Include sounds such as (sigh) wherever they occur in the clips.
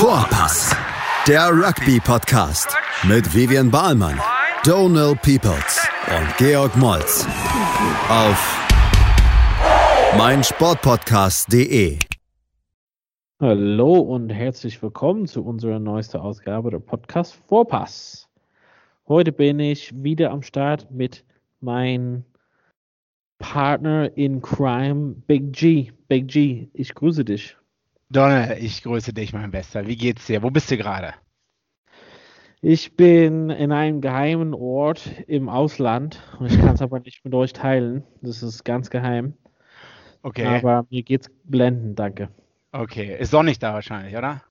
Vorpass, der Rugby-Podcast mit Vivian Bahlmann, Donal Peoples und Georg Moltz auf meinsportpodcast.de. Hallo und herzlich willkommen zu unserer neuesten Ausgabe der Podcast Vorpass. Heute bin ich wieder am Start mit meinem Partner in Crime, Big G. Big G, ich grüße dich. Donald, ich grüße dich, mein Bester. Wie geht's dir? Wo bist du gerade? Ich bin in einem geheimen Ort im Ausland und ich kann es (laughs) aber nicht mit euch teilen. Das ist ganz geheim. Okay. Aber mir geht's blendend, danke. Okay, ist sonnig da wahrscheinlich, oder?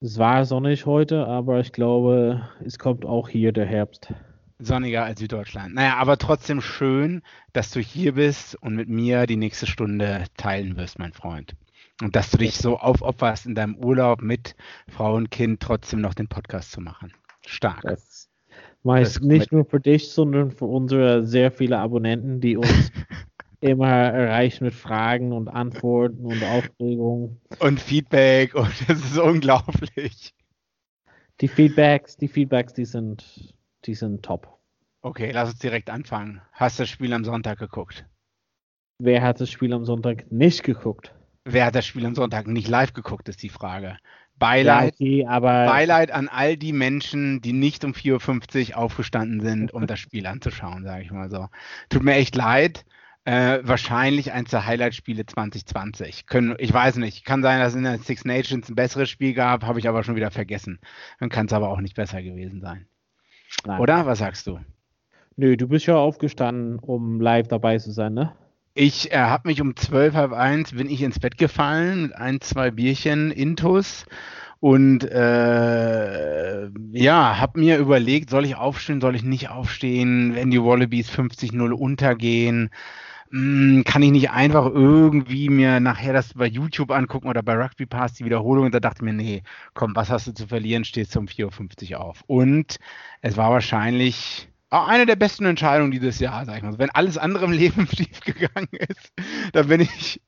Es war sonnig heute, aber ich glaube, es kommt auch hier der Herbst. Sonniger als Süddeutschland. Naja, aber trotzdem schön, dass du hier bist und mit mir die nächste Stunde teilen wirst, mein Freund. Und dass du dich so aufopferst in deinem Urlaub mit Frau und Kind trotzdem noch den Podcast zu machen. Stark. Das meist nicht nur für dich, sondern für unsere sehr viele Abonnenten, die uns (laughs) immer erreichen mit Fragen und Antworten und Aufregungen. Und Feedback und das ist unglaublich. Die Feedbacks, die Feedbacks, die sind, die sind top. Okay, lass uns direkt anfangen. Hast du das Spiel am Sonntag geguckt? Wer hat das Spiel am Sonntag nicht geguckt? Wer hat das Spiel am Sonntag nicht live geguckt, ist die Frage. Beileid, ja, okay, aber Beileid an all die Menschen, die nicht um 4.50 Uhr aufgestanden sind, um das Spiel anzuschauen, sage ich mal so. Tut mir echt leid. Äh, wahrscheinlich eins der Highlight-Spiele 2020. Können, ich weiß nicht, kann sein, dass es in der Six Nations ein besseres Spiel gab, habe ich aber schon wieder vergessen. Dann kann es aber auch nicht besser gewesen sein. Nein. Oder? Was sagst du? Nö, du bist ja aufgestanden, um live dabei zu sein, ne? Ich äh, habe mich um zwölf, halb eins bin ich ins Bett gefallen mit ein, zwei Bierchen Intus und äh, ja, habe mir überlegt, soll ich aufstehen, soll ich nicht aufstehen, wenn die Wallabies 50-0 untergehen, hm, kann ich nicht einfach irgendwie mir nachher das bei YouTube angucken oder bei Rugby Pass die Wiederholung und da dachte ich mir, nee, komm, was hast du zu verlieren, stehst du um 4.50 Uhr auf. Und es war wahrscheinlich eine der besten Entscheidungen dieses Jahr, sag ich mal. Wenn alles andere im Leben (laughs) schief gegangen ist, dann bin ich,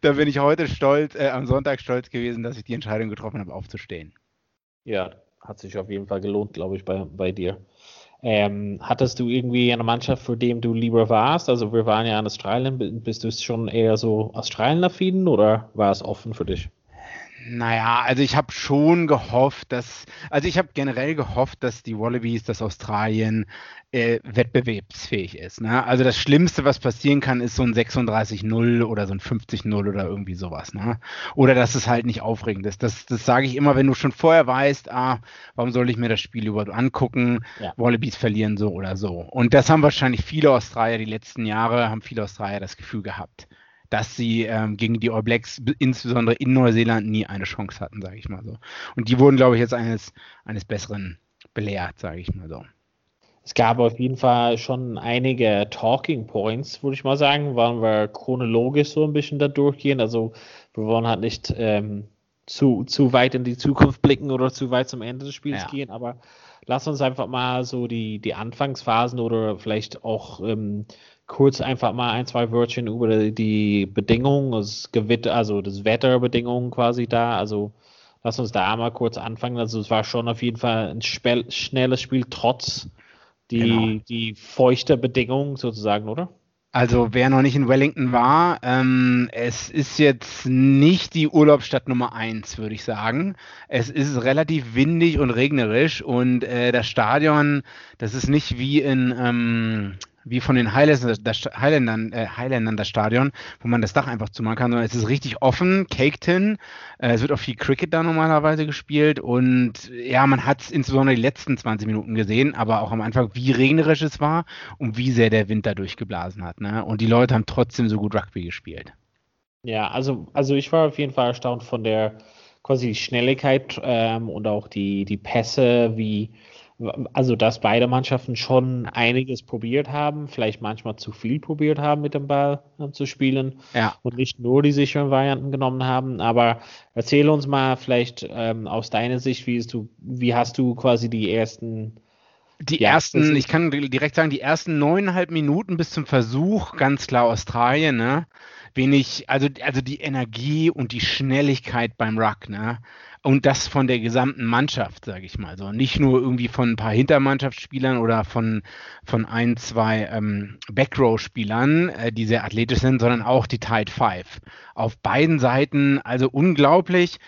dann bin ich heute stolz, äh, am Sonntag stolz gewesen, dass ich die Entscheidung getroffen habe, aufzustehen. Ja, hat sich auf jeden Fall gelohnt, glaube ich, bei, bei dir. Ähm, hattest du irgendwie eine Mannschaft, für den du lieber warst? Also wir waren ja in Australien. Bist du schon eher so Australien-affin oder war es offen für dich? Naja, also ich habe schon gehofft, dass, also ich habe generell gehofft, dass die Wallabies, dass Australien äh, wettbewerbsfähig ist. Ne? Also das Schlimmste, was passieren kann, ist so ein 36-0 oder so ein 50-0 oder irgendwie sowas. Ne? Oder dass es halt nicht aufregend ist. Das, das sage ich immer, wenn du schon vorher weißt, ah, warum soll ich mir das Spiel überhaupt angucken? Ja. Wallabies verlieren so oder so. Und das haben wahrscheinlich viele Australier die letzten Jahre, haben viele Australier das Gefühl gehabt dass sie ähm, gegen die All Blacks, insbesondere in Neuseeland, nie eine Chance hatten, sage ich mal so. Und die wurden, glaube ich, jetzt eines, eines Besseren belehrt, sage ich mal so. Es gab auf jeden Fall schon einige Talking Points, würde ich mal sagen, wollen wir chronologisch so ein bisschen da durchgehen. Also wir wollen halt nicht ähm, zu, zu weit in die Zukunft blicken oder zu weit zum Ende des Spiels ja. gehen, aber lass uns einfach mal so die, die Anfangsphasen oder vielleicht auch ähm, kurz einfach mal ein, zwei Wörtchen über die Bedingungen, das Gewitter, also das Wetterbedingungen quasi da. Also lass uns da mal kurz anfangen. Also es war schon auf jeden Fall ein schnelles Spiel, trotz die, genau. die feuchte Bedingungen sozusagen, oder? Also wer noch nicht in Wellington war, ähm, es ist jetzt nicht die Urlaubsstadt Nummer eins, würde ich sagen. Es ist relativ windig und regnerisch und äh, das Stadion, das ist nicht wie in ähm, wie von den Highlandern, äh, Highlandern das Stadion, wo man das Dach einfach zumachen kann, sondern es ist richtig offen, caked hin. Äh, es wird auch viel Cricket da normalerweise gespielt und ja, man hat es insbesondere die letzten 20 Minuten gesehen, aber auch am Anfang, wie regnerisch es war und wie sehr der Wind da durchgeblasen hat. Ne? Und die Leute haben trotzdem so gut Rugby gespielt. Ja, also, also ich war auf jeden Fall erstaunt von der quasi Schnelligkeit ähm, und auch die, die Pässe, wie also dass beide Mannschaften schon einiges probiert haben, vielleicht manchmal zu viel probiert haben, mit dem Ball äh, zu spielen ja. und nicht nur die sicheren Varianten genommen haben. Aber erzähle uns mal vielleicht ähm, aus deiner Sicht, wie, du, wie hast du quasi die ersten Die ja, ersten, ich kann direkt sagen, die ersten neuneinhalb Minuten bis zum Versuch, ganz klar Australien, ne? Wenig, also, also die Energie und die Schnelligkeit beim Ruck, ne? Und das von der gesamten Mannschaft, sage ich mal so. Nicht nur irgendwie von ein paar Hintermannschaftsspielern oder von, von ein, zwei ähm, Backrow-Spielern, äh, die sehr athletisch sind, sondern auch die Tide Five. Auf beiden Seiten, also unglaublich.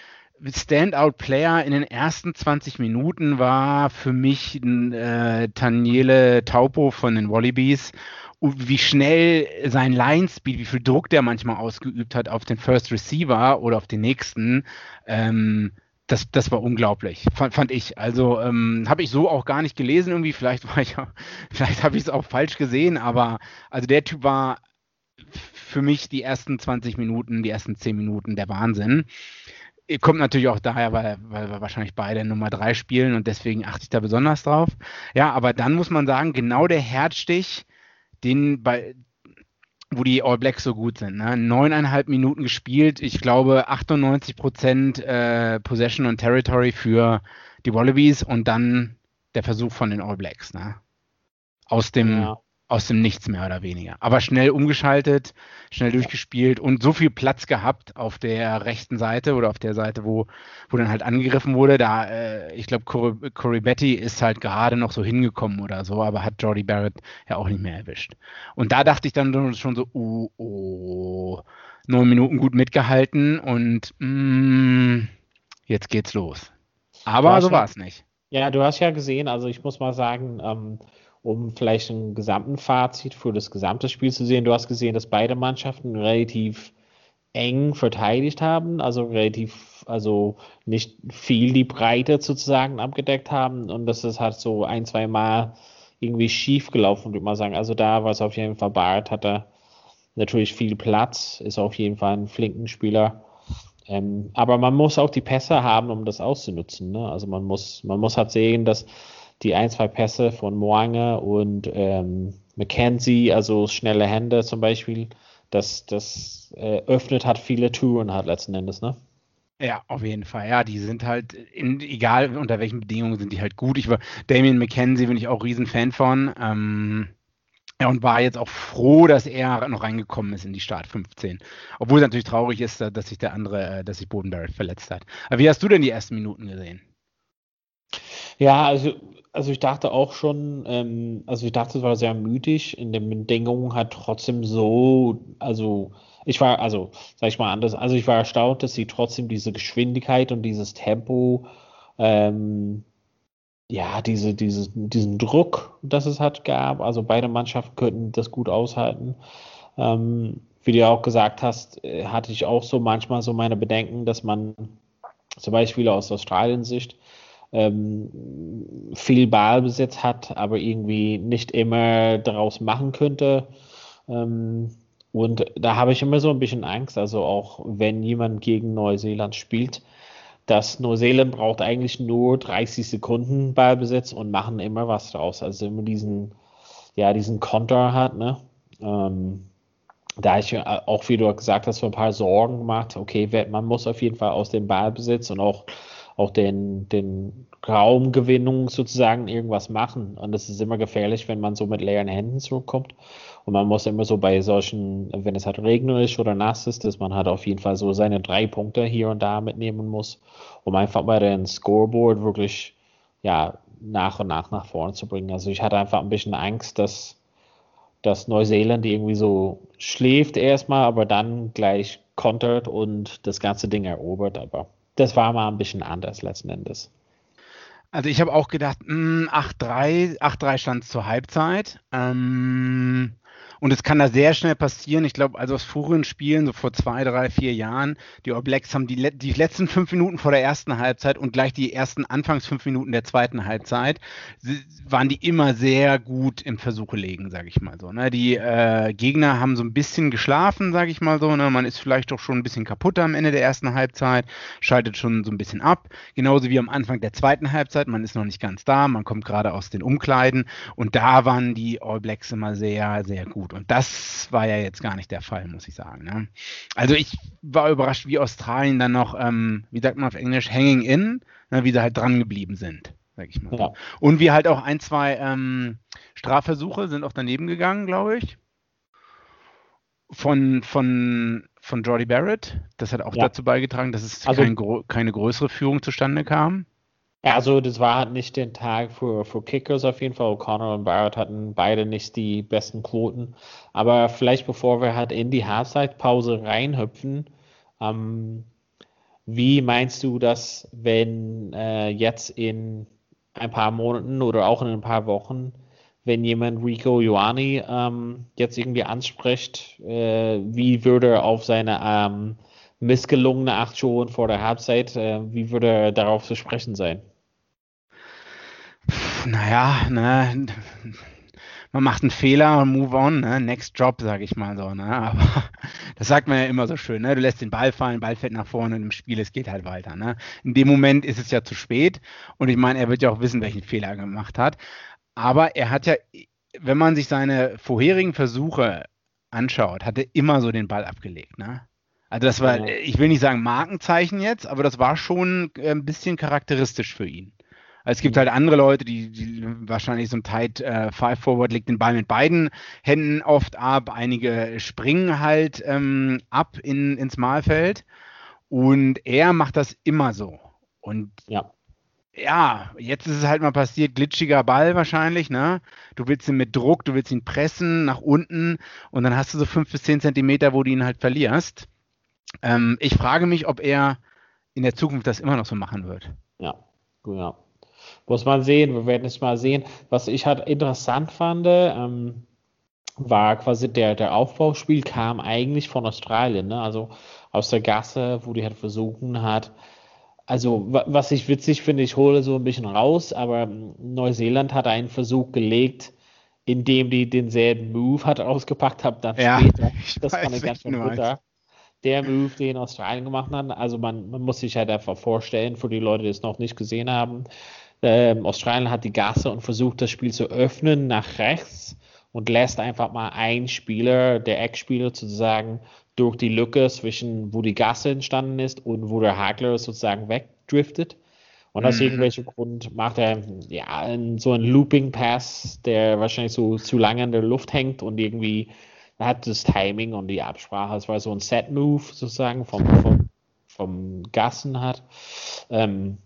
Standout-Player in den ersten 20 Minuten war für mich äh, Taniele Taupo von den Wallabies wie schnell sein Line-Speed, wie viel Druck der manchmal ausgeübt hat auf den First Receiver oder auf den nächsten, ähm, das, das war unglaublich, fand, fand ich. Also ähm, habe ich so auch gar nicht gelesen irgendwie. Vielleicht war ich, (laughs) vielleicht habe ich es auch falsch gesehen, aber also der Typ war für mich die ersten 20 Minuten, die ersten 10 Minuten der Wahnsinn. Kommt natürlich auch daher, weil, weil wir wahrscheinlich beide Nummer 3 spielen und deswegen achte ich da besonders drauf. Ja, aber dann muss man sagen, genau der Herzstich, den bei, wo die All Blacks so gut sind. Ne? Neuneinhalb Minuten gespielt, ich glaube 98 Prozent äh, Possession und Territory für die Wallabies und dann der Versuch von den All Blacks. Ne? Aus dem ja aus dem Nichts mehr oder weniger. Aber schnell umgeschaltet, schnell durchgespielt und so viel Platz gehabt auf der rechten Seite oder auf der Seite, wo, wo dann halt angegriffen wurde. Da, äh, ich glaube, Corey, Corey, Betty ist halt gerade noch so hingekommen oder so, aber hat Jordi Barrett ja auch nicht mehr erwischt. Und da dachte ich dann schon so, oh, oh, neun Minuten gut mitgehalten und mm, jetzt geht's los. Aber so war es nicht. Ja, du hast ja gesehen, also ich muss mal sagen, ähm, um vielleicht ein gesamten Fazit für das gesamte Spiel zu sehen. Du hast gesehen, dass beide Mannschaften relativ eng verteidigt haben, also relativ, also nicht viel die Breite sozusagen abgedeckt haben und das ist halt so ein, zwei Mal irgendwie schief gelaufen, würde mal sagen. Also da war es auf jeden Fall Bart, hatte natürlich viel Platz, ist auf jeden Fall ein flinken Spieler. Ähm, aber man muss auch die Pässe haben, um das auszunutzen. Ne? Also man muss, man muss halt sehen, dass die ein, zwei Pässe von Moange und ähm, McKenzie, also schnelle Hände zum Beispiel, das, das äh, öffnet hat viele Touren hat letzten Endes, ne? Ja, auf jeden Fall. Ja, die sind halt, in, egal unter welchen Bedingungen, sind die halt gut. Ich war Damien McKenzie bin ich auch riesen Fan von. Ähm, ja, und war jetzt auch froh, dass er noch reingekommen ist in die Start 15. Obwohl es natürlich traurig ist, dass sich der andere, äh, dass sich Boden Barrett verletzt hat. Aber wie hast du denn die ersten Minuten gesehen? Ja, also, also ich dachte auch schon, ähm, also ich dachte, es war sehr mütig. In den Bedingungen hat trotzdem so, also ich war, also sag ich mal anders, also ich war erstaunt, dass sie trotzdem diese Geschwindigkeit und dieses Tempo, ähm, ja, diese, diese, diesen Druck, das es hat gab. Also beide Mannschaften könnten das gut aushalten. Ähm, wie du ja auch gesagt hast, äh, hatte ich auch so manchmal so meine Bedenken, dass man zum Beispiel aus Australien Sicht ähm, viel Ballbesitz hat, aber irgendwie nicht immer daraus machen könnte. Ähm, und da habe ich immer so ein bisschen Angst, also auch wenn jemand gegen Neuseeland spielt, dass Neuseeland braucht eigentlich nur 30 Sekunden Ballbesitz und machen immer was draus. Also immer diesen, ja, diesen Konter hat, ne? Ähm, da ich auch, wie du gesagt hast, so ein paar Sorgen gemacht, okay, man muss auf jeden Fall aus dem Ballbesitz und auch auch den, den Raumgewinnung sozusagen irgendwas machen. Und das ist immer gefährlich, wenn man so mit leeren Händen zurückkommt. Und man muss immer so bei solchen, wenn es halt regnerisch oder nass ist, dass man halt auf jeden Fall so seine drei Punkte hier und da mitnehmen muss, um einfach bei den Scoreboard wirklich, ja, nach und nach nach vorne zu bringen. Also ich hatte einfach ein bisschen Angst, dass, dass Neuseeland irgendwie so schläft erstmal, aber dann gleich kontert und das ganze Ding erobert. Aber das war mal ein bisschen anders letzten Endes. Also ich habe auch gedacht, 8-3, 8-3 stand zur Halbzeit. Ähm, und es kann da sehr schnell passieren. Ich glaube, also aus früheren Spielen, so vor zwei, drei, vier Jahren, die All Blacks haben die, die letzten fünf Minuten vor der ersten Halbzeit und gleich die ersten Anfangs fünf Minuten der zweiten Halbzeit waren die immer sehr gut im Versuche legen, sage ich mal so. Ne? Die äh, Gegner haben so ein bisschen geschlafen, sage ich mal so. Ne? Man ist vielleicht doch schon ein bisschen kaputt am Ende der ersten Halbzeit, schaltet schon so ein bisschen ab. Genauso wie am Anfang der zweiten Halbzeit. Man ist noch nicht ganz da, man kommt gerade aus den Umkleiden und da waren die All Blacks immer sehr, sehr gut. Und das war ja jetzt gar nicht der Fall, muss ich sagen. Ne? Also ich war überrascht, wie Australien dann noch, ähm, wie sagt man auf Englisch, hanging in, ne, wie sie halt dran geblieben sind. sag ich mal. Ja. Und wie halt auch ein, zwei ähm, Strafversuche sind auch daneben gegangen, glaube ich. Von, von, von Jordi Barrett. Das hat auch ja. dazu beigetragen, dass es also, kein, keine größere Führung zustande kam. Ja, also das war halt nicht der Tag für, für Kickers auf jeden Fall. O'Connor und Barrett hatten beide nicht die besten Quoten. Aber vielleicht bevor wir halt in die Halbzeitpause reinhüpfen, ähm, wie meinst du das, wenn äh, jetzt in ein paar Monaten oder auch in ein paar Wochen, wenn jemand Rico Ioani ähm, jetzt irgendwie anspricht, äh, wie würde er auf seine ähm, missgelungene Aktion vor der Halbzeit, äh, wie würde er darauf zu sprechen sein? Naja, ne, man macht einen Fehler und move on, ne? next job, sage ich mal so. Ne? Aber (laughs) das sagt man ja immer so schön. Ne? Du lässt den Ball fallen, Ball fällt nach vorne und im Spiel, es geht halt weiter. Ne? In dem Moment ist es ja zu spät und ich meine, er wird ja auch wissen, welchen Fehler er gemacht hat. Aber er hat ja, wenn man sich seine vorherigen Versuche anschaut, hat er immer so den Ball abgelegt. Ne? Also das war, ich will nicht sagen Markenzeichen jetzt, aber das war schon äh, ein bisschen charakteristisch für ihn. Es gibt halt andere Leute, die, die wahrscheinlich so ein Tight äh, Five Forward legt den Ball mit beiden Händen oft ab. Einige springen halt ähm, ab in, ins Mahlfeld. Und er macht das immer so. Und ja. Ja, jetzt ist es halt mal passiert, glitschiger Ball wahrscheinlich, ne? Du willst ihn mit Druck, du willst ihn pressen nach unten und dann hast du so fünf bis zehn Zentimeter, wo du ihn halt verlierst. Ähm, ich frage mich, ob er in der Zukunft das immer noch so machen wird. Ja, ja. Muss man sehen, wir werden es mal sehen. Was ich halt interessant fand, ähm, war quasi der, der Aufbauspiel kam eigentlich von Australien, ne? also aus der Gasse, wo die halt versuchen hat, also was ich witzig finde, ich hole so ein bisschen raus, aber Neuseeland hat einen Versuch gelegt, indem die denselben Move hat ausgepackt haben, dann ja, später. (laughs) Das war eine ganz schön guter. Der Move, den Australien gemacht hat. Also man, man muss sich halt einfach vorstellen, für die Leute, die es noch nicht gesehen haben, ähm, Australien hat die Gasse und versucht das Spiel zu öffnen nach rechts und lässt einfach mal einen Spieler, der Eckspieler sozusagen, durch die Lücke zwischen, wo die Gasse entstanden ist und wo der Hagler sozusagen wegdriftet. Und aus mhm. irgendwelchem Grund macht er ja so einen Looping Pass, der wahrscheinlich so zu lange in der Luft hängt und irgendwie hat das Timing und die Absprache. Es war so ein Set Move sozusagen vom, vom, vom Gassen hat. Ähm,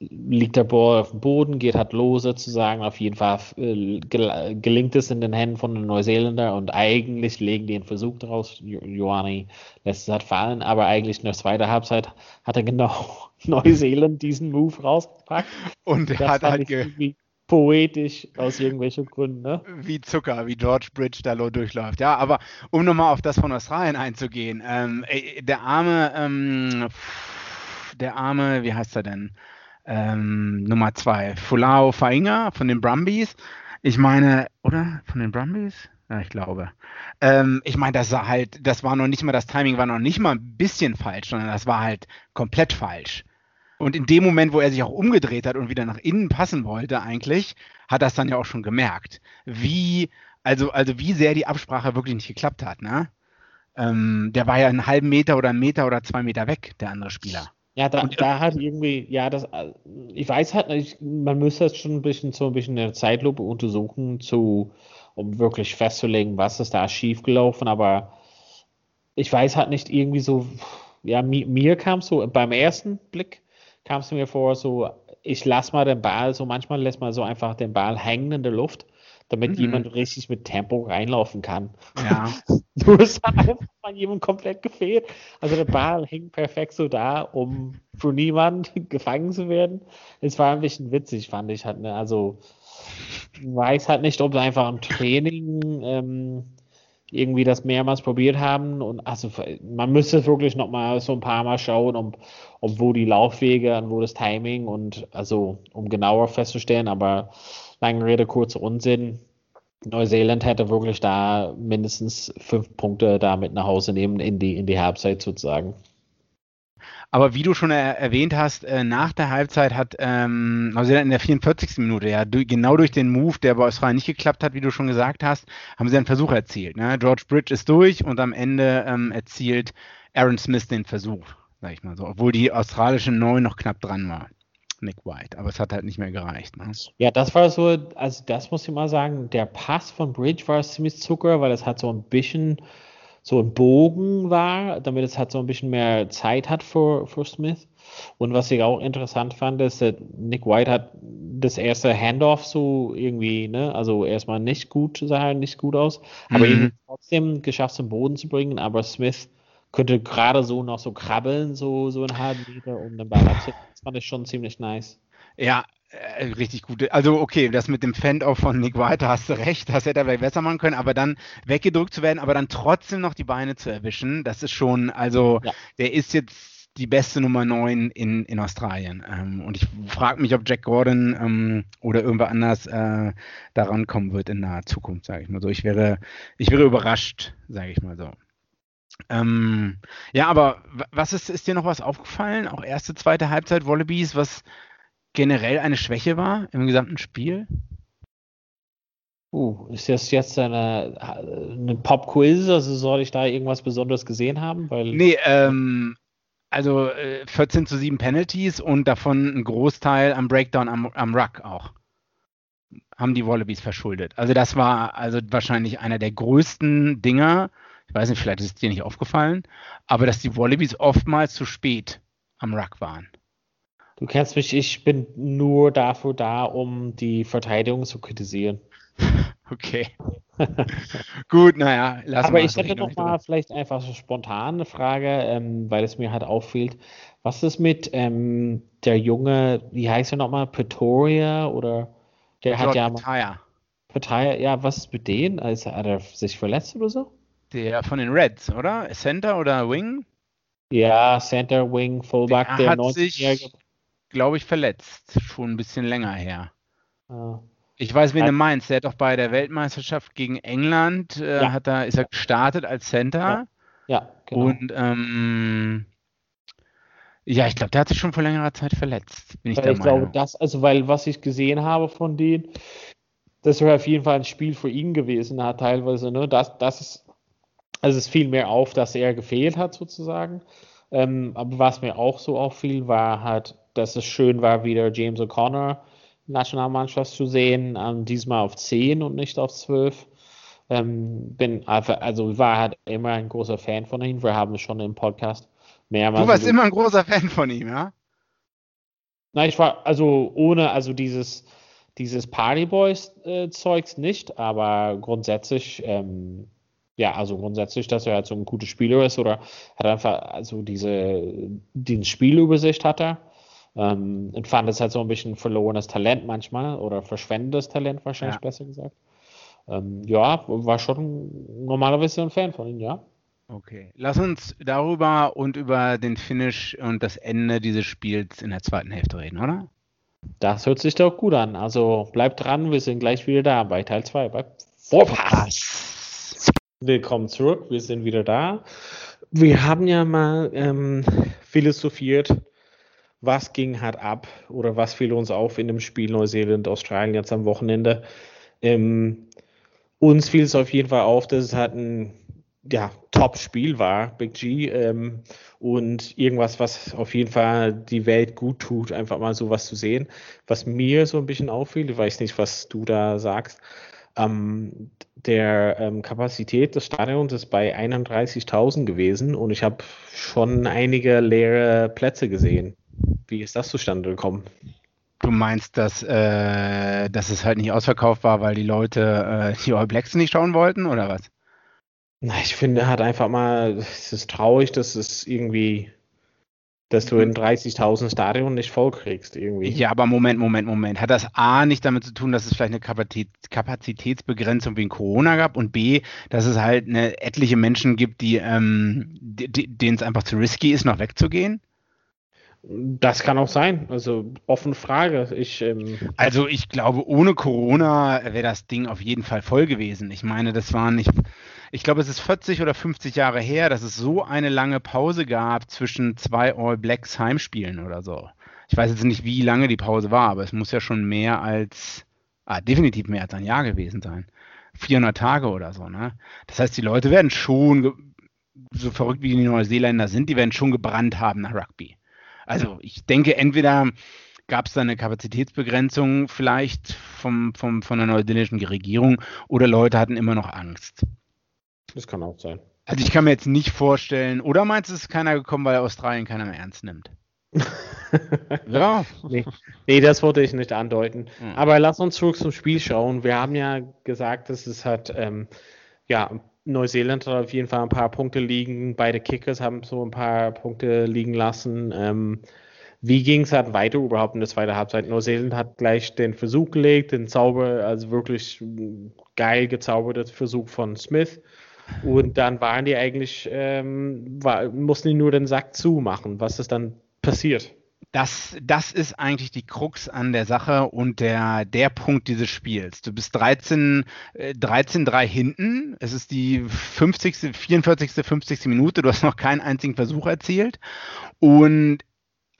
liegt der Ball auf dem Boden, geht halt los sozusagen. Auf jeden Fall äh, gelingt es in den Händen von den Neuseeländer und eigentlich legen die einen Versuch daraus. Joani lässt es halt fallen, aber eigentlich in der zweiten Halbzeit hat er genau (laughs) Neuseeland diesen Move rausgepackt. Und er hat halt ge poetisch aus irgendwelchen Gründen, ne? Wie Zucker, wie George Bridge da durchläuft. Ja, aber um nochmal auf das von Australien einzugehen, ähm, der arme, ähm, der arme, wie heißt er denn? Ähm, Nummer zwei, Fulao Fainga von den Brumbies. Ich meine, oder? Von den Brumbies? Ja, ich glaube. Ähm, ich meine, das war halt, das war noch nicht mal, das Timing war noch nicht mal ein bisschen falsch, sondern das war halt komplett falsch. Und in dem Moment, wo er sich auch umgedreht hat und wieder nach innen passen wollte, eigentlich, hat das dann ja auch schon gemerkt, wie, also, also wie sehr die Absprache wirklich nicht geklappt hat, ne? Ähm, der war ja einen halben Meter oder einen Meter oder zwei Meter weg, der andere Spieler. Ja, da, und, da hat irgendwie, ja, das, ich weiß halt nicht, man müsste das schon ein bisschen so ein bisschen in der Zeitlupe untersuchen, zu, um wirklich festzulegen, was ist da schiefgelaufen, aber ich weiß halt nicht irgendwie so, ja, mir, mir kam es so, beim ersten Blick kam es mir vor, so, ich lasse mal den Ball, so manchmal lässt man so einfach den Ball hängen in der Luft damit mhm. jemand richtig mit Tempo reinlaufen kann. Ja. Nur es hat einfach mal jemand komplett gefehlt. Also der Ball hing perfekt so da, um für niemand (laughs) gefangen zu werden. Es war ein bisschen witzig, fand ich halt. Ne? Also weiß halt nicht, ob sie einfach im Training ähm, irgendwie das mehrmals probiert haben und also man müsste wirklich noch mal so ein paar Mal schauen, um, um wo die Laufwege und wo das Timing und also um genauer festzustellen, aber lange Rede, kurzer Unsinn. Neuseeland hätte wirklich da mindestens fünf Punkte da mit nach Hause nehmen in die, in die Halbzeit sozusagen. Aber wie du schon er erwähnt hast, äh, nach der Halbzeit hat ähm, Neuseeland in der 44. Minute, ja, du, genau durch den Move, der bei Australien nicht geklappt hat, wie du schon gesagt hast, haben sie einen Versuch erzielt. Ne? George Bridge ist durch und am Ende ähm, erzielt Aaron Smith den Versuch, sag ich mal so, obwohl die australische Neun noch knapp dran war. Nick White, aber es hat halt nicht mehr gereicht. Ne? Ja, das war so, also das muss ich mal sagen, der Pass von Bridge war ziemlich Zucker, weil es hat so ein bisschen so ein Bogen war, damit es halt so ein bisschen mehr Zeit hat für, für Smith. Und was ich auch interessant fand, ist, dass Nick White hat das erste Handoff so irgendwie, ne, also erstmal nicht gut, sah halt nicht gut aus, aber mhm. ihn trotzdem geschafft zum Boden zu bringen, aber Smith könnte gerade so noch so krabbeln, so, so einen halben Meter, um den Ball abzusetzen. Das fand ich schon ziemlich nice. Ja, äh, richtig gut. Also okay, das mit dem Fend-Off von Nick White, hast du recht, das hätte er vielleicht besser machen können, aber dann weggedrückt zu werden, aber dann trotzdem noch die Beine zu erwischen, das ist schon, also ja. der ist jetzt die beste Nummer 9 in, in Australien. Ähm, und ich frage mich, ob Jack Gordon ähm, oder irgendwer anders äh, daran kommen wird in naher Zukunft, sage ich mal so. Ich wäre, ich wäre überrascht, sage ich mal so. Ähm, ja, aber was ist, ist dir noch was aufgefallen? Auch erste, zweite Halbzeit Wallabies, was generell eine Schwäche war im gesamten Spiel? Uh, ist das jetzt eine, eine Pop-Quiz? Also soll ich da irgendwas Besonderes gesehen haben? Weil nee, ähm, also äh, 14 zu 7 Penalties und davon ein Großteil am Breakdown am, am Ruck auch. Haben die Wallabies verschuldet. Also das war also wahrscheinlich einer der größten Dinger. Ich weiß nicht, vielleicht ist es dir nicht aufgefallen, aber dass die Wallabies oftmals zu spät am Ruck waren. Du kennst mich, ich bin nur dafür da, um die Verteidigung zu kritisieren. (laughs) Okay. (laughs) Gut, naja, lass Aber mal. ich hätte noch mal vielleicht einfach so spontan eine Frage, ähm, weil es mir halt auffällt. Was ist mit ähm, der Junge, wie heißt er nochmal, Pretoria oder der George hat ja Pataya. Pataya, ja, was ist mit denen? Also, hat er sich verletzt oder so? Der von den Reds, oder? Center oder Wing? Ja, Center, Wing, Fullback, der, der hat sich glaube ich, verletzt. Schon ein bisschen länger her. Ja. Ich weiß, wen du meinst. Der hat doch bei der Weltmeisterschaft gegen England, äh, ja. hat er, ist er gestartet als Center. Ja, ja genau. Und ähm, ja, ich glaube, der hat sich schon vor längerer Zeit verletzt. Bin ich ich glaube, das, also weil was ich gesehen habe von denen, das wäre auf jeden Fall ein Spiel für ihn gewesen, hat teilweise, ne, das, das ist, also es fiel mir auf, dass er gefehlt hat sozusagen. Ähm, aber was mir auch so auffiel, war halt dass es schön war, wieder James O'Connor Nationalmannschaft zu sehen, ähm, diesmal auf 10 und nicht auf 12. Ähm, bin einfach, also war halt immer ein großer Fan von ihm. Wir haben es schon im Podcast mehrmals. Du warst immer ein großer Fan von ihm, ja? Nein, ich war, also ohne, also dieses, dieses Partyboys-Zeugs äh, nicht, aber grundsätzlich, ähm, ja, also grundsätzlich, dass er halt so ein guter Spieler ist oder hat einfach, also diese, die Spielübersicht hat er. Ähm, und fand es halt so ein bisschen verlorenes Talent manchmal oder verschwendendes Talent wahrscheinlich ja. besser gesagt. Ähm, ja, war schon normalerweise ein Fan von ihm, ja. Okay, lass uns darüber und über den Finish und das Ende dieses Spiels in der zweiten Hälfte reden, oder? Das hört sich doch gut an. Also bleibt dran, wir sind gleich wieder da bei Teil 2, bei Vorpass. Willkommen zurück, wir sind wieder da. Wir haben ja mal ähm, philosophiert was ging halt ab oder was fiel uns auf in dem Spiel Neuseeland, Australien jetzt am Wochenende. Ähm, uns fiel es auf jeden Fall auf, dass es halt ein ja, Top-Spiel war, Big G, ähm, und irgendwas, was auf jeden Fall die Welt gut tut, einfach mal sowas zu sehen. Was mir so ein bisschen auffiel, ich weiß nicht, was du da sagst, ähm, der ähm, Kapazität des Stadions ist bei 31.000 gewesen und ich habe schon einige leere Plätze gesehen. Wie ist das zustande gekommen? Du meinst, dass, äh, dass es halt nicht ausverkauft war, weil die Leute äh, die All Blacks nicht schauen wollten, oder was? Na, ich finde halt einfach mal, es ist traurig, dass es irgendwie, dass du in 30.000 Stadion nicht voll kriegst irgendwie. Ja, aber Moment, Moment, Moment. Hat das A nicht damit zu tun, dass es vielleicht eine Kapazität, Kapazitätsbegrenzung wegen Corona gab und B, dass es halt eine, etliche Menschen gibt, die, ähm, denen es einfach zu risky ist, noch wegzugehen? Das kann auch sein. Also offene Frage. Ich, ähm also ich glaube, ohne Corona wäre das Ding auf jeden Fall voll gewesen. Ich meine, das waren nicht. Ich glaube, es ist 40 oder 50 Jahre her, dass es so eine lange Pause gab zwischen zwei All Blacks Heimspielen oder so. Ich weiß jetzt nicht, wie lange die Pause war, aber es muss ja schon mehr als, ah, definitiv mehr als ein Jahr gewesen sein. 400 Tage oder so, ne? Das heißt, die Leute werden schon, so verrückt wie die Neuseeländer sind, die werden schon gebrannt haben nach Rugby. Also ich denke, entweder gab es da eine Kapazitätsbegrenzung vielleicht vom, vom, von der neuseeländischen Regierung oder Leute hatten immer noch Angst? Das kann auch sein. Also ich kann mir jetzt nicht vorstellen, oder meinst du, es ist keiner gekommen, weil Australien keiner mehr ernst nimmt? (laughs) ja. Nee, nee, das wollte ich nicht andeuten. Mhm. Aber lass uns zurück zum Spiel schauen. Wir haben ja gesagt, dass es hat, ähm, ja, Neuseeland hat auf jeden Fall ein paar Punkte liegen. Beide Kickers haben so ein paar Punkte liegen lassen. Ähm, wie ging es halt weiter überhaupt in der zweiten Halbzeit? Neuseeland hat gleich den Versuch gelegt, den Zauber, also wirklich geil gezauberter Versuch von Smith. Und dann waren die eigentlich, ähm, war, mussten die nur den Sack zumachen. Was ist dann passiert? Das, das ist eigentlich die Krux an der Sache und der, der Punkt dieses Spiels. Du bist 13, 13-3 äh, hinten. Es ist die 50., 44., 50. Minute. Du hast noch keinen einzigen Versuch erzielt. Und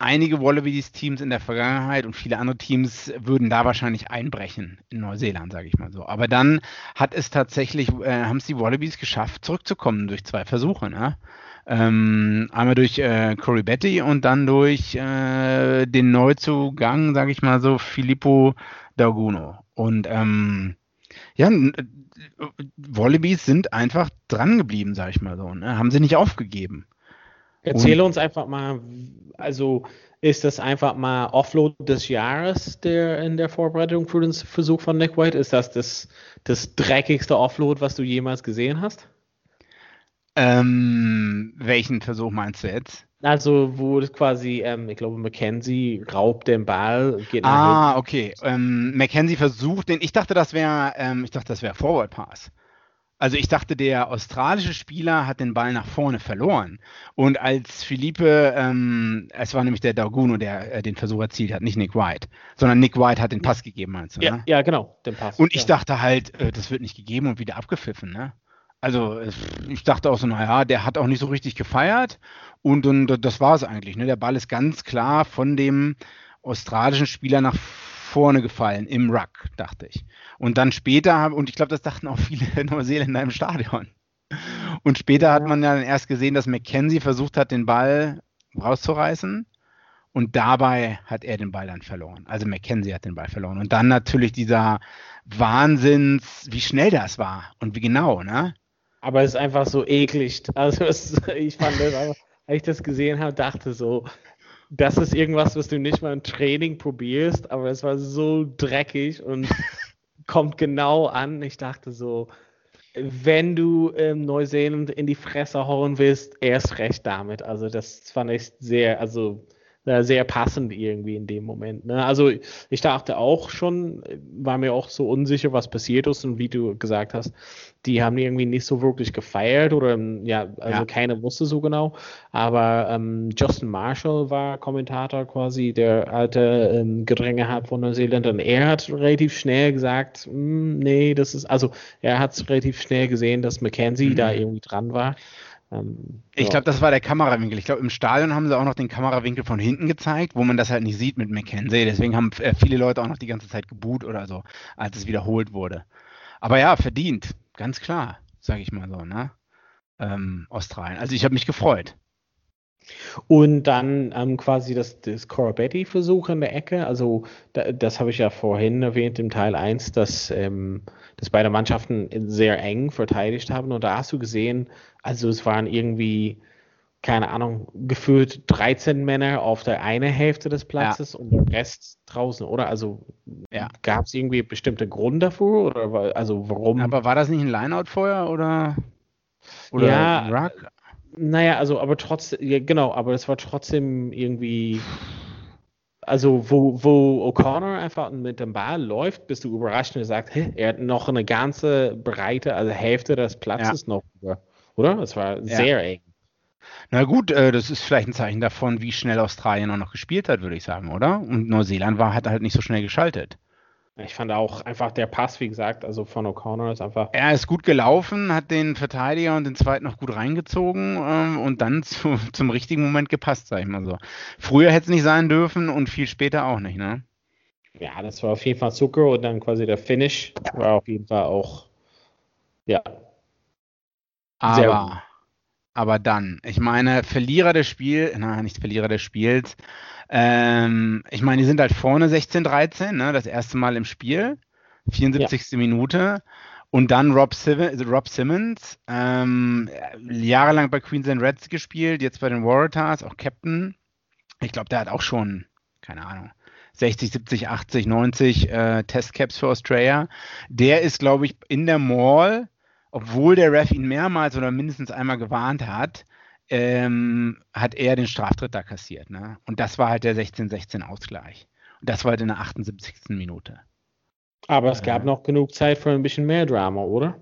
einige Wallabies-Teams in der Vergangenheit und viele andere Teams würden da wahrscheinlich einbrechen in Neuseeland, sage ich mal so. Aber dann hat es tatsächlich, äh, haben es die Wallabies geschafft, zurückzukommen durch zwei Versuche. Ne? Ähm, einmal durch äh, Corey Betty und dann durch äh, den Neuzugang, sage ich mal so, Filippo Dauguno. Und ähm, ja, äh, Wallabies sind einfach dran geblieben, sage ich mal so. Ne? Haben sie nicht aufgegeben. Erzähle uns einfach mal, also ist das einfach mal Offload des Jahres der in der Vorbereitung für den Versuch von Nick White? Ist das das, das dreckigste Offload, was du jemals gesehen hast? Ähm, welchen Versuch meinst du jetzt? Also, wo quasi, ähm, ich glaube, Mackenzie raubt den Ball. ah, okay. Ähm, Mackenzie versucht den, ich dachte, das wäre, ähm, ich dachte, das wäre Forward Pass. Also ich dachte, der australische Spieler hat den Ball nach vorne verloren. Und als Philippe, ähm, es war nämlich der Daguno, der äh, den Versuch erzielt hat, nicht Nick White, sondern Nick White hat den Pass gegeben, meinst du? Ja, ne? ja genau, den Pass. Und ich ja. dachte halt, äh, das wird nicht gegeben und wieder abgepfiffen, ne? Also ich dachte auch so, naja, der hat auch nicht so richtig gefeiert und, und das war es eigentlich. Ne? Der Ball ist ganz klar von dem australischen Spieler nach vorne gefallen im Ruck, dachte ich. Und dann später, und ich glaube, das dachten auch viele (laughs) Neuseeländer im Stadion. Und später hat man dann erst gesehen, dass McKenzie versucht hat, den Ball rauszureißen. Und dabei hat er den Ball dann verloren. Also McKenzie hat den Ball verloren. Und dann natürlich dieser Wahnsinns, wie schnell das war und wie genau, ne? Aber es ist einfach so eklig. Also es, ich fand das einfach, als ich das gesehen habe, dachte so, das ist irgendwas, was du nicht mal im Training probierst, aber es war so dreckig und (laughs) kommt genau an. Ich dachte so, wenn du ähm, Neuseeland in die Fresse hauen willst, erst recht damit. Also das fand ich sehr, also äh, sehr passend irgendwie in dem Moment. Ne? Also ich dachte auch schon, war mir auch so unsicher, was passiert ist und wie du gesagt hast, die haben irgendwie nicht so wirklich gefeiert oder ja, also ja. keiner wusste so genau. Aber ähm, Justin Marshall war Kommentator quasi, der alte ähm, Gedränge hat von Neuseeland und er hat relativ schnell gesagt, hm, nee, das ist, also er hat relativ schnell gesehen, dass Mackenzie mhm. da irgendwie dran war. Ähm, ich glaube, das war der Kamerawinkel. Ich glaube, im Stadion haben sie auch noch den Kamerawinkel von hinten gezeigt, wo man das halt nicht sieht mit McKenzie. Deswegen haben äh, viele Leute auch noch die ganze Zeit geboot oder so, als es wiederholt wurde. Aber ja, verdient, ganz klar, sage ich mal so, ne? Ähm, Australien. Also ich habe mich gefreut. Und dann ähm, quasi das, das Corabetti-Versuch in der Ecke. Also, da, das habe ich ja vorhin erwähnt im Teil 1, dass, ähm, dass beide Mannschaften sehr eng verteidigt haben. Und da hast du gesehen, also es waren irgendwie, keine Ahnung, gefühlt 13 Männer auf der einen Hälfte des Platzes ja. und der Rest draußen, oder? Also ja. gab es irgendwie bestimmte Grund dafür? Oder also warum? Aber war das nicht ein Lineout vorher oder? Oder ja, Ruck? Naja, also, aber trotzdem, ja, genau, aber es war trotzdem irgendwie. Also, wo, wo O'Connor einfach mit dem Ball läuft, bist du überrascht und sagst, hey, er hat noch eine ganze Breite, also Hälfte des Platzes ja. noch oder? Es war sehr eng. Na gut, äh, das ist vielleicht ein Zeichen davon, wie schnell Australien auch noch gespielt hat, würde ich sagen, oder? Und Neuseeland war, hat halt nicht so schnell geschaltet. Ich fand auch einfach der Pass, wie gesagt, also von O'Connor ist einfach. Er ist gut gelaufen, hat den Verteidiger und den zweiten noch gut reingezogen ähm, und dann (laughs) zu, zum richtigen Moment gepasst, sag ich mal so. Früher hätte es nicht sein dürfen und viel später auch nicht, ne? Ja, das war auf jeden Fall Zucker und dann quasi der Finish war auf jeden Fall auch, ja. Aber aber dann. Ich meine, Verlierer des Spiels, na, nicht Verlierer des Spiels. Ähm, ich meine, die sind halt vorne 16-13, ne, das erste Mal im Spiel. 74. Ja. Minute. Und dann Rob, Simmons, Rob Simmons ähm, jahrelang bei Queensland Reds gespielt, jetzt bei den Waratahs, auch Captain. Ich glaube, der hat auch schon, keine Ahnung, 60, 70, 80, 90 äh, Testcaps für Australia. Der ist, glaube ich, in der Mall, obwohl der Ref ihn mehrmals oder mindestens einmal gewarnt hat, ähm, hat er den Straftritt da kassiert. Ne? Und das war halt der 16-16 Ausgleich. Und das war halt in der 78. Minute. Aber es gab noch genug Zeit für ein bisschen mehr Drama, oder?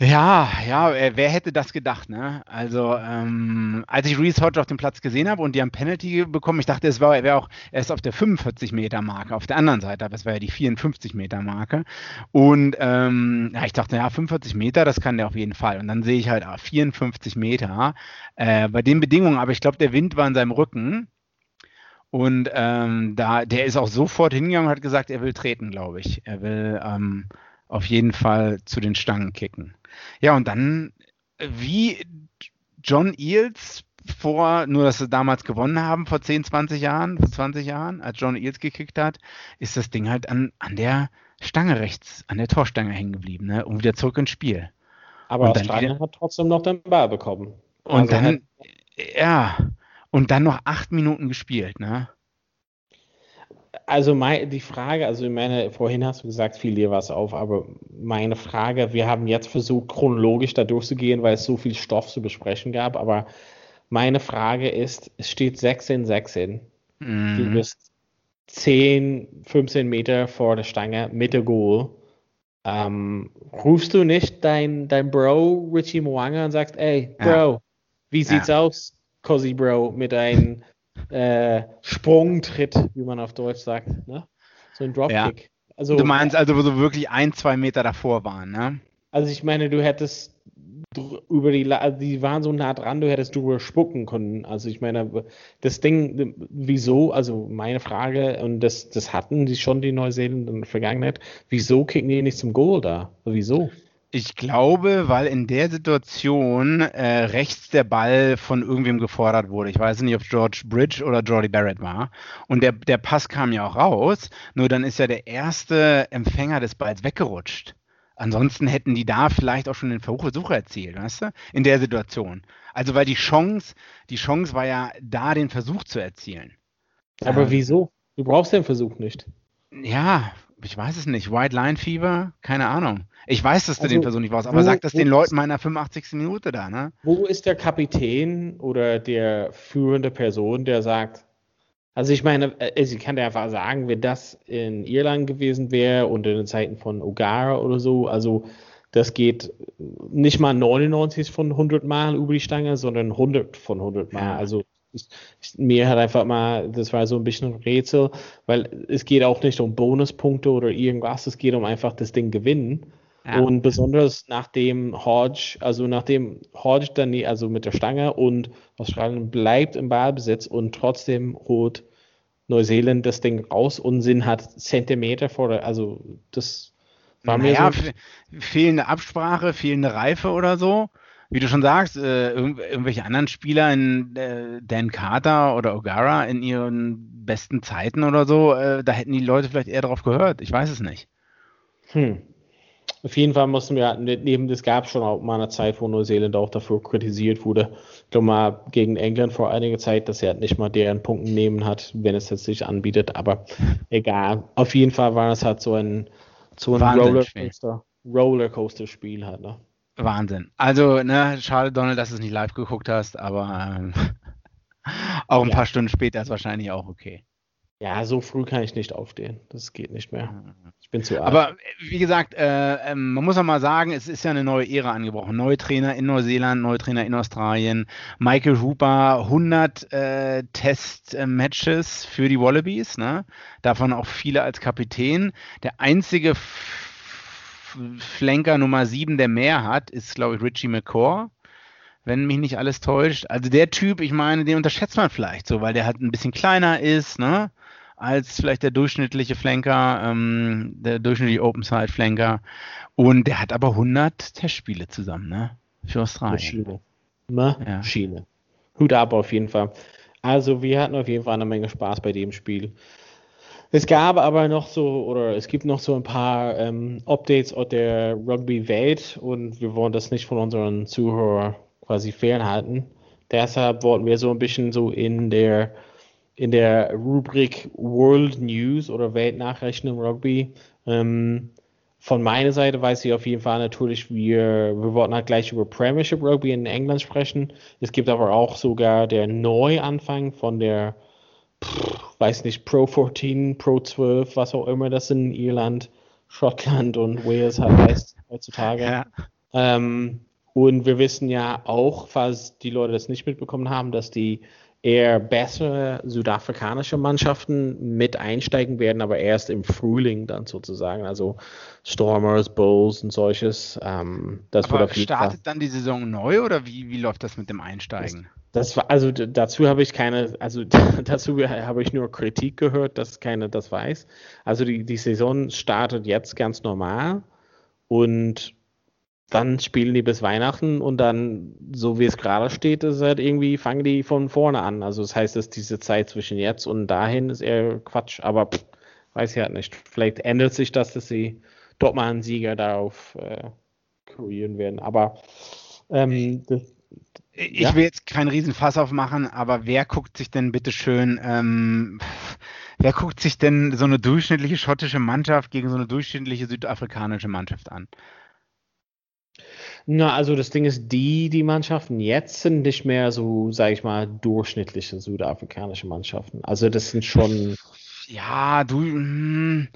Ja, ja, wer hätte das gedacht, ne? Also, ähm, als ich Reese Hodge auf dem Platz gesehen habe und die haben Penalty bekommen, ich dachte, es war, er wäre auch erst auf der 45 Meter Marke, auf der anderen Seite, aber es war ja die 54 Meter Marke. Und ähm, ja, ich dachte, ja, 45 Meter, das kann der auf jeden Fall. Und dann sehe ich halt ah, 54 Meter äh, bei den Bedingungen, aber ich glaube, der Wind war in seinem Rücken. Und ähm, da, der ist auch sofort hingegangen und hat gesagt, er will treten, glaube ich. Er will ähm, auf jeden Fall zu den Stangen kicken. Ja, und dann, wie John Eels vor, nur dass sie damals gewonnen haben, vor 10, 20 Jahren, vor 20 Jahren, als John Eels gekickt hat, ist das Ding halt an, an der Stange rechts, an der Torstange hängen geblieben, ne? und wieder zurück ins Spiel. Aber Australien hat trotzdem noch den Ball bekommen. Und also dann, ja, und dann noch acht Minuten gespielt, ne? Also mein, die Frage, also ich meine, vorhin hast du gesagt, fiel dir was auf, aber meine Frage, wir haben jetzt versucht, chronologisch da durchzugehen, weil es so viel Stoff zu besprechen gab, aber meine Frage ist, es steht 16, 16. Mhm. Du bist 10, 15 Meter vor der Stange mit der Goal. Ähm, rufst du nicht dein, dein Bro Richie Mwanga und sagst, ey, Bro, ja. wie sieht's ja. aus? Cozy Bro mit einem äh, Sprungtritt, wie man auf Deutsch sagt. Ne? So ein Dropkick. Ja. Also, du meinst also, wo so wirklich ein, zwei Meter davor waren, ne? Also ich meine, du hättest über die, also die waren so nah dran, du hättest drüber spucken können. Also ich meine, das Ding, wieso, also meine Frage, und das, das hatten die schon, die Neuseeländer in der Vergangenheit, wieso kicken die nicht zum Goal da? Wieso? Ich glaube, weil in der Situation äh, rechts der Ball von irgendwem gefordert wurde. Ich weiß nicht, ob George Bridge oder Jordy Barrett war. Und der, der Pass kam ja auch raus, nur dann ist ja der erste Empfänger des Balls weggerutscht. Ansonsten hätten die da vielleicht auch schon den Versuch erzielt, weißt du? In der Situation. Also weil die Chance, die Chance war ja da, den Versuch zu erzielen. Aber ähm, wieso? Du brauchst den Versuch nicht. Ja, ich weiß es nicht. White Line Fever? Keine Ahnung. Ich weiß, dass du also, den Versuch nicht brauchst, aber wo, sag das den Leuten meiner 85. Minute da, ne? Wo ist der Kapitän oder der führende Person, der sagt, also ich meine, ich äh, kann dir einfach sagen, wenn das in Irland gewesen wäre und in den Zeiten von O'Gara oder so, also das geht nicht mal 99 von 100 Mal über die Stange, sondern 100 von 100 Mal. Ja. Also ich, mir hat einfach mal, das war so ein bisschen ein Rätsel, weil es geht auch nicht um Bonuspunkte oder irgendwas, es geht um einfach das Ding gewinnen. Ja. Und besonders nachdem Hodge, also nachdem Hodge dann, also mit der Stange und Australien bleibt im Ballbesitz und trotzdem holt Neuseeland das Ding raus und sind hat Zentimeter vor der, also das war naja, mir so. Fehlende Absprache, fehlende Reife oder so wie du schon sagst, äh, irg irgendwelche anderen Spieler in äh, Dan Carter oder O'Gara in ihren besten Zeiten oder so, äh, da hätten die Leute vielleicht eher drauf gehört. Ich weiß es nicht. Hm. Auf jeden Fall mussten wir, neben das gab es schon auch mal eine Zeit, wo Neuseeland auch dafür kritisiert wurde. Ich glaube mal gegen England vor einiger Zeit, dass er nicht mal deren Punkten nehmen hat, wenn es jetzt sich anbietet. Aber egal. Auf jeden Fall war es halt so ein, so ein Rollercoaster, Rollercoaster-Spiel halt. Ne? Wahnsinn. Also, ne, schade, Donald, dass du es nicht live geguckt hast, aber ähm, (laughs) auch ein ja. paar Stunden später ist wahrscheinlich auch okay. Ja, so früh kann ich nicht aufstehen. Das geht nicht mehr. Ich bin zu alt. Aber wie gesagt, äh, äh, man muss auch mal sagen, es ist ja eine neue Ära angebrochen. Neue Trainer in Neuseeland, neue Trainer in Australien. Michael Hooper, 100 äh, Test-Matches für die Wallabies, ne? davon auch viele als Kapitän. Der einzige Flanker Nummer 7, der mehr hat, ist, glaube ich, Richie McCaw, wenn mich nicht alles täuscht. Also der Typ, ich meine, den unterschätzt man vielleicht so, weil der halt ein bisschen kleiner ist, ne? Als vielleicht der durchschnittliche Flanker, ähm, der durchschnittliche Open-Side-Flanker. Und der hat aber 100 Testspiele zusammen, ne? Für Australien. Maschine. Ja. Hut ab auf jeden Fall. Also wir hatten auf jeden Fall eine Menge Spaß bei dem Spiel. Es gab aber noch so, oder es gibt noch so ein paar ähm, Updates aus der Rugby-Welt und wir wollen das nicht von unseren Zuhörern quasi fernhalten. Deshalb wollten wir so ein bisschen so in der in der Rubrik World News oder Weltnachrichten im Rugby. Ähm, von meiner Seite weiß ich auf jeden Fall natürlich, wir, wir wollten halt gleich über Premiership Rugby in England sprechen. Es gibt aber auch sogar der Neuanfang von der, pff, weiß nicht, Pro 14, Pro 12, was auch immer das in Irland, Schottland und Wales halt heißt heutzutage. Ja. Ähm, und wir wissen ja auch, falls die Leute das nicht mitbekommen haben, dass die eher bessere südafrikanische Mannschaften mit einsteigen werden, aber erst im Frühling dann sozusagen. Also Stormers, Bulls und solches. Ähm, das aber startet dann die Saison neu oder wie, wie läuft das mit dem Einsteigen? Das, war, also dazu habe ich keine, also (laughs) dazu habe ich nur Kritik gehört, dass keiner das weiß. Also die, die Saison startet jetzt ganz normal und dann spielen die bis Weihnachten und dann, so wie es gerade steht, ist halt irgendwie, fangen die von vorne an. Also das heißt, dass diese Zeit zwischen jetzt und dahin ist eher Quatsch, aber pff, weiß ich halt nicht. Vielleicht ändert sich das, dass sie dort mal einen Sieger darauf äh, kreieren werden. Aber ähm, das, ich ja? will jetzt keinen Riesenfass aufmachen, aber wer guckt sich denn bitte schön, ähm, wer guckt sich denn so eine durchschnittliche schottische Mannschaft gegen so eine durchschnittliche südafrikanische Mannschaft an? Na, also das Ding ist, die, die Mannschaften jetzt sind nicht mehr so, sage ich mal, durchschnittliche südafrikanische Mannschaften. Also das sind schon. Ja, du. Hm,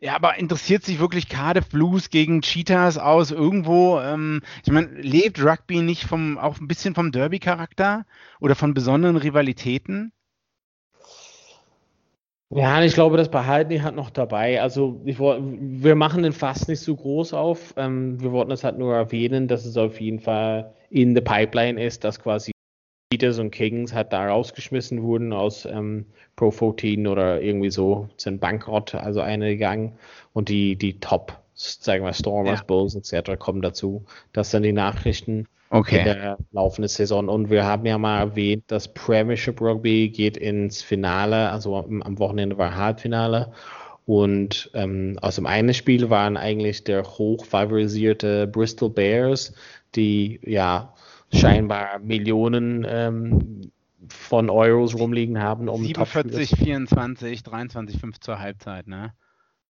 ja, aber interessiert sich wirklich Cardiff Blues gegen Cheetahs aus irgendwo? Ähm, ich meine, lebt Rugby nicht vom, auch ein bisschen vom Derby-Charakter oder von besonderen Rivalitäten? Ja, ich glaube, das behalten die halt noch dabei. Also ich, wir machen den fast nicht so groß auf. Ähm, wir wollten es halt nur erwähnen, dass es auf jeden Fall in der Pipeline ist, dass quasi Peters und Kings halt da rausgeschmissen wurden aus ähm, Pro 14 oder irgendwie so, sind bankrott, also eine gegangen und die, die Top, sagen wir Stormers, ja. Bulls etc. kommen dazu. Das sind die Nachrichten okay. in der laufenden Saison. Und wir haben ja mal erwähnt, dass Premiership Rugby geht ins Finale, also am Wochenende war Halbfinale. Und ähm, aus dem einen Spiel waren eigentlich der hochfavorisierte Bristol Bears, die ja scheinbar Millionen ähm, von Euros rumliegen haben. Um 47, 24, 23, 5 zur Halbzeit, ne?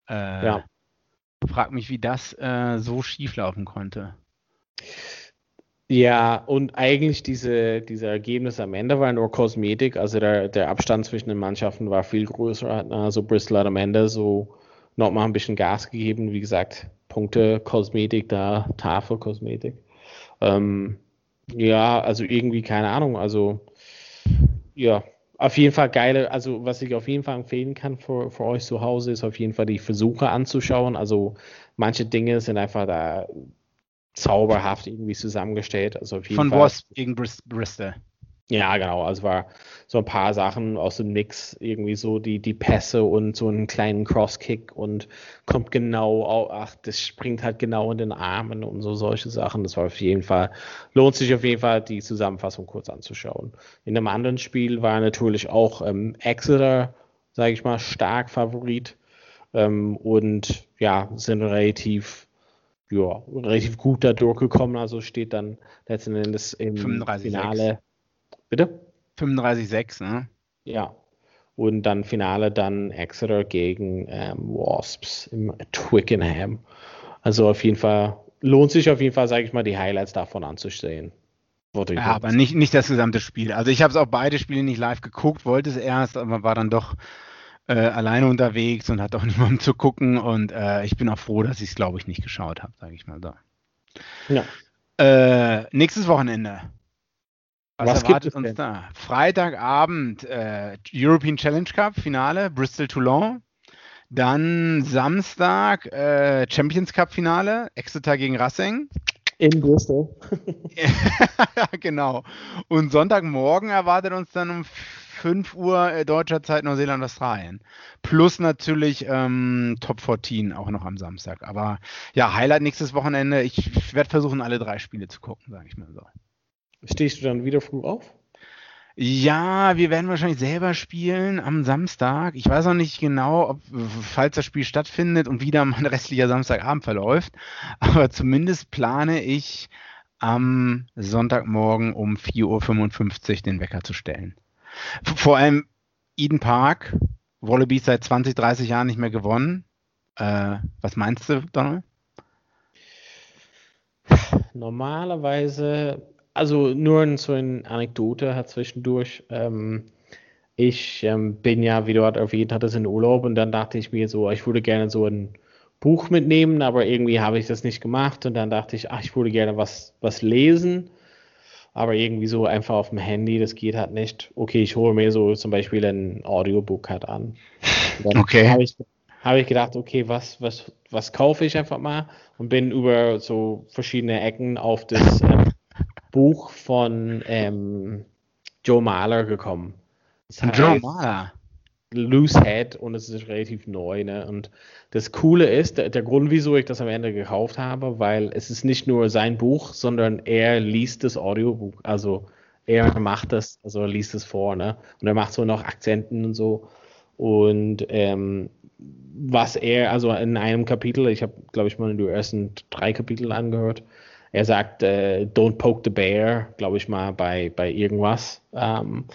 Äh, ja. Frag mich, wie das äh, so schief laufen konnte. Ja, und eigentlich diese, diese Ergebnisse am Ende waren nur Kosmetik. Also der, der Abstand zwischen den Mannschaften war viel größer. Also Bristol hat am Ende so nochmal ein bisschen Gas gegeben. Wie gesagt, Punkte, Kosmetik da, Tafel, Kosmetik. Ähm, ja, also irgendwie keine Ahnung. Also ja, auf jeden Fall geile, also was ich auf jeden Fall empfehlen kann für, für euch zu Hause, ist auf jeden Fall die Versuche anzuschauen. Also manche Dinge sind einfach da zauberhaft irgendwie zusammengestellt. Also Von Fall, Wasp gegen Bristol. Ja, genau. Also war so ein paar Sachen aus dem Mix, irgendwie so die, die Pässe und so einen kleinen Crosskick und kommt genau, ach, das springt halt genau in den Armen und so solche Sachen. Das war auf jeden Fall, lohnt sich auf jeden Fall, die Zusammenfassung kurz anzuschauen. In einem anderen Spiel war natürlich auch ähm, Exeter, sage ich mal, stark Favorit ähm, und ja, sind relativ ja, relativ gut da durchgekommen. Also steht dann letzten Endes im 35, Finale. 6. Bitte? 35-6, ne? Ja. Und dann Finale dann Exeter gegen ähm, Wasps im Twickenham. Also auf jeden Fall lohnt sich auf jeden Fall, sage ich mal, die Highlights davon anzusehen. Ja, aber nicht, nicht das gesamte Spiel. Also ich habe es auch beide Spiele nicht live geguckt, wollte es erst, aber war dann doch äh, alleine unterwegs und hat auch (laughs) niemanden zu gucken. Und äh, ich bin auch froh, dass ich es, glaube ich, nicht geschaut habe, sage ich mal so. Ja. Äh, nächstes Wochenende. Was, Was erwartet uns denn? da? Freitagabend äh, European Challenge Cup Finale, Bristol Toulon. Dann Samstag äh, Champions Cup Finale, Exeter gegen Racing. In Bristol. (laughs) genau. Und Sonntagmorgen erwartet uns dann um 5 Uhr äh, deutscher Zeit Neuseeland, Australien. Plus natürlich ähm, Top 14 auch noch am Samstag. Aber ja, Highlight nächstes Wochenende. Ich werde versuchen, alle drei Spiele zu gucken, sage ich mal so. Stehst du dann wieder früh auf? Ja, wir werden wahrscheinlich selber spielen am Samstag. Ich weiß auch nicht genau, ob, falls das Spiel stattfindet und wieder mein (laughs) restlicher Samstagabend verläuft. Aber zumindest plane ich am Sonntagmorgen um 4.55 Uhr den Wecker zu stellen. Vor allem Eden Park, Wallabies seit 20, 30 Jahren nicht mehr gewonnen. Äh, was meinst du, Donald? Normalerweise also nur so eine Anekdote hat zwischendurch. Ähm, ich ähm, bin ja, wie du gerade erwähnt hattest, in Urlaub und dann dachte ich mir so, ich würde gerne so ein Buch mitnehmen, aber irgendwie habe ich das nicht gemacht und dann dachte ich, ach, ich würde gerne was, was lesen, aber irgendwie so einfach auf dem Handy, das geht halt nicht. Okay, ich hole mir so zum Beispiel ein Audiobook halt an. Dann okay. habe ich, hab ich gedacht, okay, was, was, was kaufe ich einfach mal und bin über so verschiedene Ecken auf das ähm, Buch von ähm, Joe Mahler gekommen. Das heißt, Joe Mahler. Loose Head und es ist relativ neu. Ne? Und das Coole ist, der, der, Grund, wieso ich das am Ende gekauft habe, weil es ist nicht nur sein Buch, sondern er liest das Audiobuch. Also er macht das, also er liest es vor, ne? Und er macht so noch Akzenten und so. Und ähm, was er, also in einem Kapitel, ich habe, glaube ich, mal die ersten drei Kapitel angehört, er sagt, äh, don't poke the bear, glaube ich mal, bei, bei irgendwas. Ähm,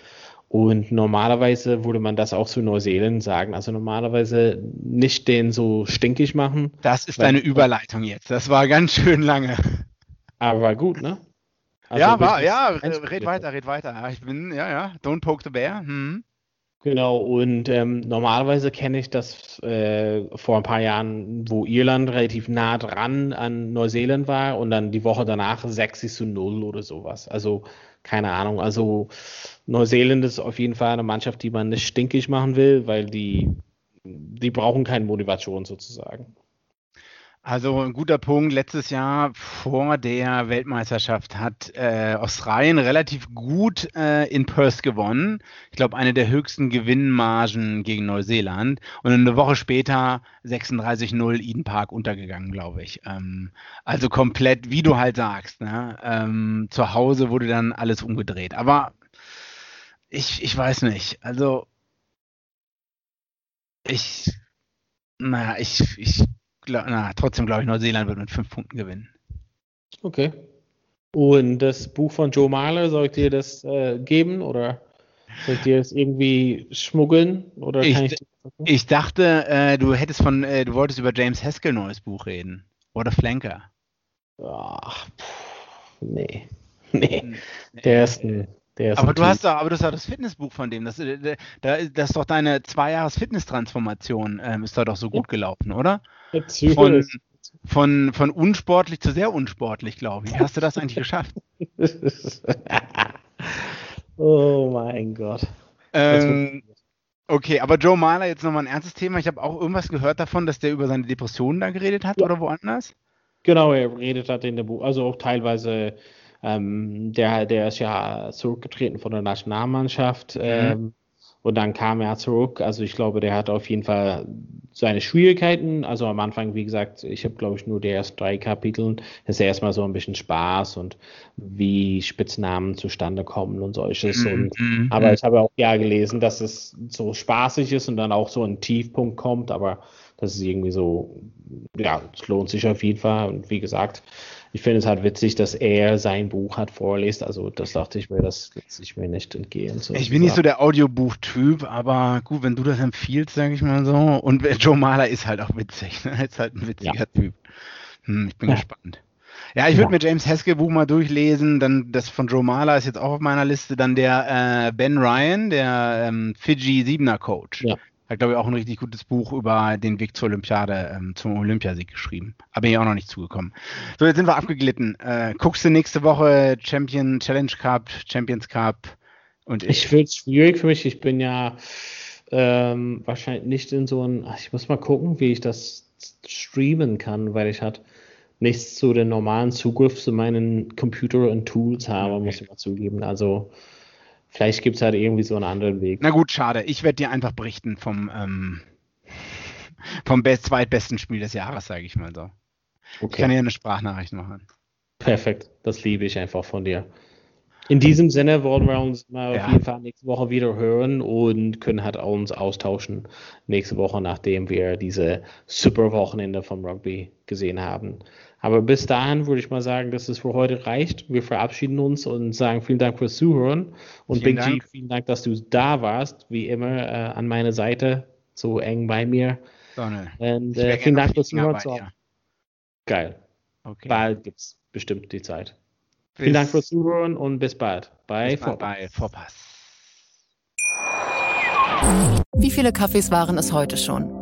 und normalerweise würde man das auch zu Neuseeland sagen. Also normalerweise nicht den so stinkig machen. Das ist eine Überleitung jetzt. Das war ganz schön lange. Aber war gut, ne? Also ja, war, ja, red weiter, red weiter. Ich bin, ja, ja, don't poke the bear. Hm. Genau, und ähm, normalerweise kenne ich das äh, vor ein paar Jahren, wo Irland relativ nah dran an Neuseeland war und dann die Woche danach 60 zu 0 oder sowas. Also keine Ahnung. Also Neuseeland ist auf jeden Fall eine Mannschaft, die man nicht stinkig machen will, weil die, die brauchen keine Motivation sozusagen. Also ein guter Punkt. Letztes Jahr vor der Weltmeisterschaft hat äh, Australien relativ gut äh, in Perth gewonnen. Ich glaube, eine der höchsten Gewinnmargen gegen Neuseeland. Und eine Woche später 36-0 Eden Park untergegangen, glaube ich. Ähm, also komplett, wie du halt sagst. Ne? Ähm, zu Hause wurde dann alles umgedreht. Aber ich, ich weiß nicht. Also ich, naja, ich, ich na, trotzdem glaube ich, Neuseeland wird mit fünf Punkten gewinnen. Okay. Und das Buch von Joe Marler, soll ich dir das äh, geben oder soll ich dir das irgendwie schmuggeln? Oder ich, ich, ich, dachte, äh, du hättest von, äh, du wolltest über James Haskell neues Buch reden. Oder Flanker. Ach, pff, nee. (laughs) Nee. Der ist ein, ist aber du hast doch, aber du hast doch das Fitnessbuch von dem. Das, äh, das, das ist doch deine zwei Jahres Fitnesstransformation, ähm, ist da doch so gut gelaufen, oder? Von, von, von unsportlich zu sehr unsportlich, glaube ich. Hast du das eigentlich geschafft? (laughs) oh mein Gott. Ähm, okay, aber Joe Mahler, jetzt nochmal ein ernstes Thema. Ich habe auch irgendwas gehört davon, dass der über seine Depressionen da geredet hat ja. oder woanders? Genau, er redet hat in der Buch, also auch teilweise, ähm, der, der ist ja zurückgetreten von der Nationalmannschaft. Mhm. Ähm, und dann kam er zurück. Also ich glaube, der hat auf jeden Fall seine Schwierigkeiten. Also am Anfang, wie gesagt, ich habe, glaube ich, nur die ersten drei Kapitel. Das ist erstmal so ein bisschen Spaß und wie Spitznamen zustande kommen und solches. Mhm. Und, mhm. aber ich habe auch ja gelesen, dass es so spaßig ist und dann auch so ein Tiefpunkt kommt. Aber das ist irgendwie so, ja, es lohnt sich auf jeden Fall. Und wie gesagt, ich finde es halt witzig, dass er sein Buch hat vorliest. Also das dachte ich mir, das lässt sich mir nicht entgehen. So ich bin nicht so der Audiobuch-Typ, aber gut, wenn du das empfiehlst, sage ich mal so. Und (laughs) Joe Mahler ist halt auch witzig. Ne? Ist halt ein witziger ja. Typ. Hm, ich bin ja. gespannt. Ja, ich würde ja. mir James Haskell Buch mal durchlesen. Dann das von Joe Mahler ist jetzt auch auf meiner Liste. Dann der äh, Ben Ryan, der ähm, Fiji Siebener Coach. Ja. Hat, glaube ich, auch ein richtig gutes Buch über den Weg zur Olympiade, ähm, zum Olympiasieg geschrieben. Aber ich auch noch nicht zugekommen. So, jetzt sind wir abgeglitten. Äh, guckst du nächste Woche Champion, Challenge Cup, Champions Cup? Und ich finde es schwierig für mich. Ich bin ja ähm, wahrscheinlich nicht in so ein. Ich muss mal gucken, wie ich das streamen kann, weil ich halt nichts zu den normalen Zugriff zu meinen Computer und Tools habe, okay. muss ich mal zugeben. Also Vielleicht gibt es halt irgendwie so einen anderen Weg. Na gut, schade. Ich werde dir einfach berichten vom, ähm, (laughs) vom best, zweitbesten Spiel des Jahres, sage ich mal so. Okay. Ich kann dir eine Sprachnachricht machen. Perfekt. Das liebe ich einfach von dir. In diesem Sinne wollen wir uns mal ja. auf jeden Fall nächste Woche wieder hören und können halt uns austauschen nächste Woche, nachdem wir diese super Wochenende vom Rugby gesehen haben. Aber bis dahin würde ich mal sagen, dass es für heute reicht. Wir verabschieden uns und sagen vielen Dank fürs Zuhören. Und vielen Big Dank. G, vielen Dank, dass du da warst, wie immer äh, an meiner Seite, so eng bei mir. Donald. Und äh, vielen Dank fürs Zuhören. Geil. Okay. Bald gibt es bestimmt die Zeit. Bis vielen Dank fürs Zuhören und bis bald bei, bis bald bei Vorpass. Wie viele Kaffees waren es heute schon?